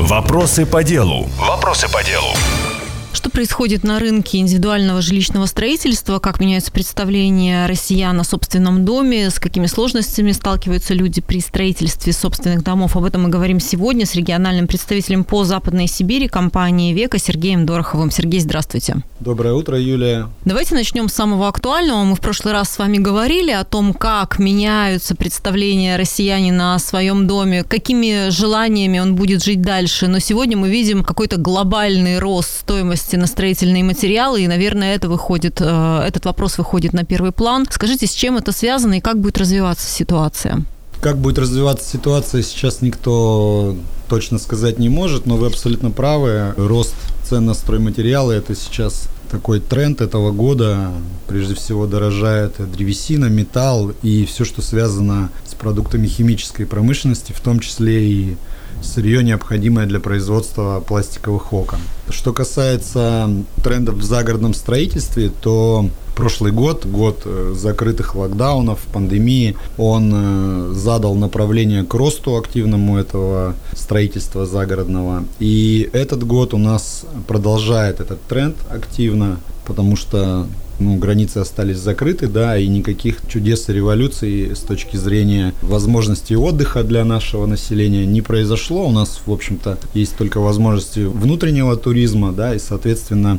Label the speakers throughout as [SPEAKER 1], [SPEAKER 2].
[SPEAKER 1] Вопросы по делу. Вопросы по делу.
[SPEAKER 2] Что происходит на рынке индивидуального жилищного строительства? Как меняются представления россиян о собственном доме? С какими сложностями сталкиваются люди при строительстве собственных домов? Об этом мы говорим сегодня с региональным представителем по Западной Сибири компании «Века» Сергеем Дороховым. Сергей, здравствуйте.
[SPEAKER 3] Доброе утро, Юлия.
[SPEAKER 2] Давайте начнем с самого актуального. Мы в прошлый раз с вами говорили о том, как меняются представления россиянина о своем доме, какими желаниями он будет жить дальше. Но сегодня мы видим какой-то глобальный рост стоимости стоимости на строительные материалы, и, наверное, это выходит, э, этот вопрос выходит на первый план. Скажите, с чем это связано и как будет развиваться ситуация?
[SPEAKER 3] Как будет развиваться ситуация, сейчас никто точно сказать не может, но вы абсолютно правы. Рост цен на стройматериалы – это сейчас такой тренд этого года. Прежде всего дорожает древесина, металл и все, что связано с продуктами химической промышленности, в том числе и сырье, необходимое для производства пластиковых окон. Что касается трендов в загородном строительстве, то прошлый год, год э, закрытых локдаунов, пандемии, он э, задал направление к росту активному этого строительства загородного. И этот год у нас продолжает этот тренд активно, потому что ну, границы остались закрыты, да, и никаких чудес и революций с точки зрения возможности отдыха для нашего населения не произошло. У нас, в общем-то, есть только возможности внутреннего туризма, да, и, соответственно,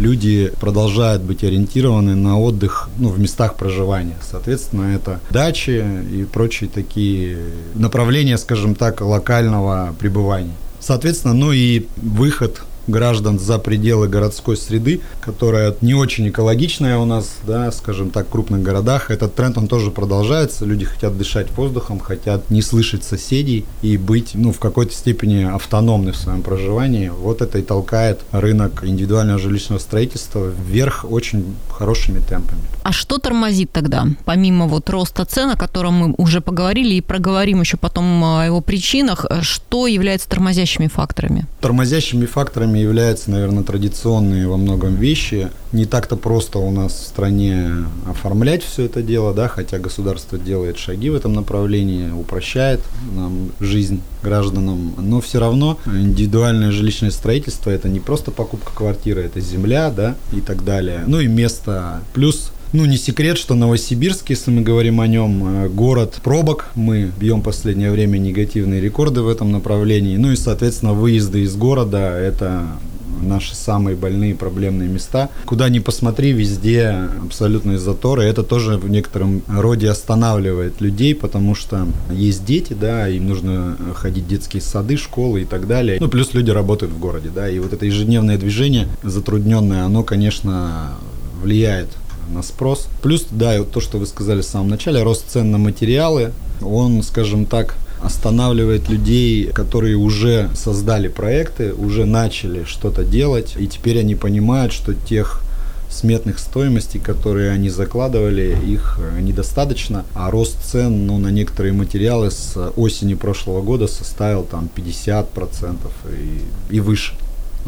[SPEAKER 3] люди продолжают быть ориентированы на отдых ну, в местах проживания. Соответственно, это дачи и прочие такие направления, скажем так, локального пребывания. Соответственно, ну и выход граждан за пределы городской среды, которая не очень экологичная у нас, да, скажем так, в крупных городах. Этот тренд, он тоже продолжается. Люди хотят дышать воздухом, хотят не слышать соседей и быть, ну, в какой-то степени автономны в своем проживании. Вот это и толкает рынок индивидуального жилищного строительства вверх очень хорошими темпами.
[SPEAKER 2] А что тормозит тогда, помимо вот роста цен, о котором мы уже поговорили и проговорим еще потом о его причинах, что является тормозящими факторами?
[SPEAKER 3] Тормозящими факторами являются, наверное, традиционные во многом вещи. Не так-то просто у нас в стране оформлять все это дело, да, хотя государство делает шаги в этом направлении, упрощает нам жизнь гражданам, но все равно индивидуальное жилищное строительство это не просто покупка квартиры, это земля, да, и так далее. Ну и место. Плюс ну, не секрет, что Новосибирск, если мы говорим о нем, э, город пробок. Мы бьем последнее время негативные рекорды в этом направлении. Ну и, соответственно, выезды из города – это наши самые больные проблемные места. Куда ни посмотри, везде абсолютные заторы. Это тоже в некотором роде останавливает людей, потому что есть дети, да, им нужно ходить в детские сады, школы и так далее. Ну, плюс люди работают в городе, да, и вот это ежедневное движение затрудненное, оно, конечно, влияет на спрос. Плюс, да, вот то, что вы сказали в самом начале, рост цен на материалы, он, скажем так, останавливает людей, которые уже создали проекты, уже начали что-то делать, и теперь они понимают, что тех сметных стоимостей, которые они закладывали, их недостаточно, а рост цен ну, на некоторые материалы с осени прошлого года составил там 50% и, и выше.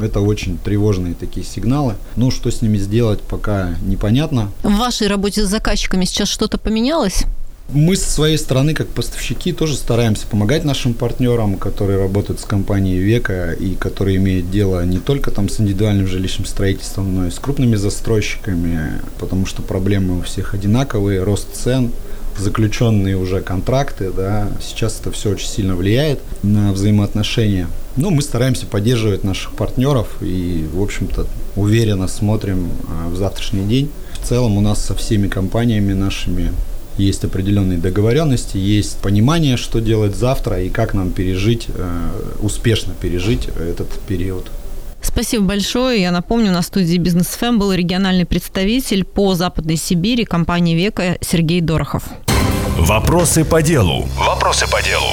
[SPEAKER 3] Это очень тревожные такие сигналы. Ну, что с ними сделать, пока непонятно.
[SPEAKER 2] В вашей работе с заказчиками сейчас что-то поменялось?
[SPEAKER 3] Мы со своей стороны, как поставщики, тоже стараемся помогать нашим партнерам, которые работают с компанией Века и которые имеют дело не только там с индивидуальным жилищным строительством, но и с крупными застройщиками, потому что проблемы у всех одинаковые, рост цен, заключенные уже контракты, да, сейчас это все очень сильно влияет на взаимоотношения. Но мы стараемся поддерживать наших партнеров и, в общем-то, уверенно смотрим а, в завтрашний день. В целом у нас со всеми компаниями нашими есть определенные договоренности, есть понимание, что делать завтра и как нам пережить, э, успешно пережить этот период.
[SPEAKER 2] Спасибо большое. Я напомню, на студии Бизнес ФМ был региональный представитель по Западной Сибири компании Века Сергей Дорохов.
[SPEAKER 1] Вопросы по делу. Вопросы по делу.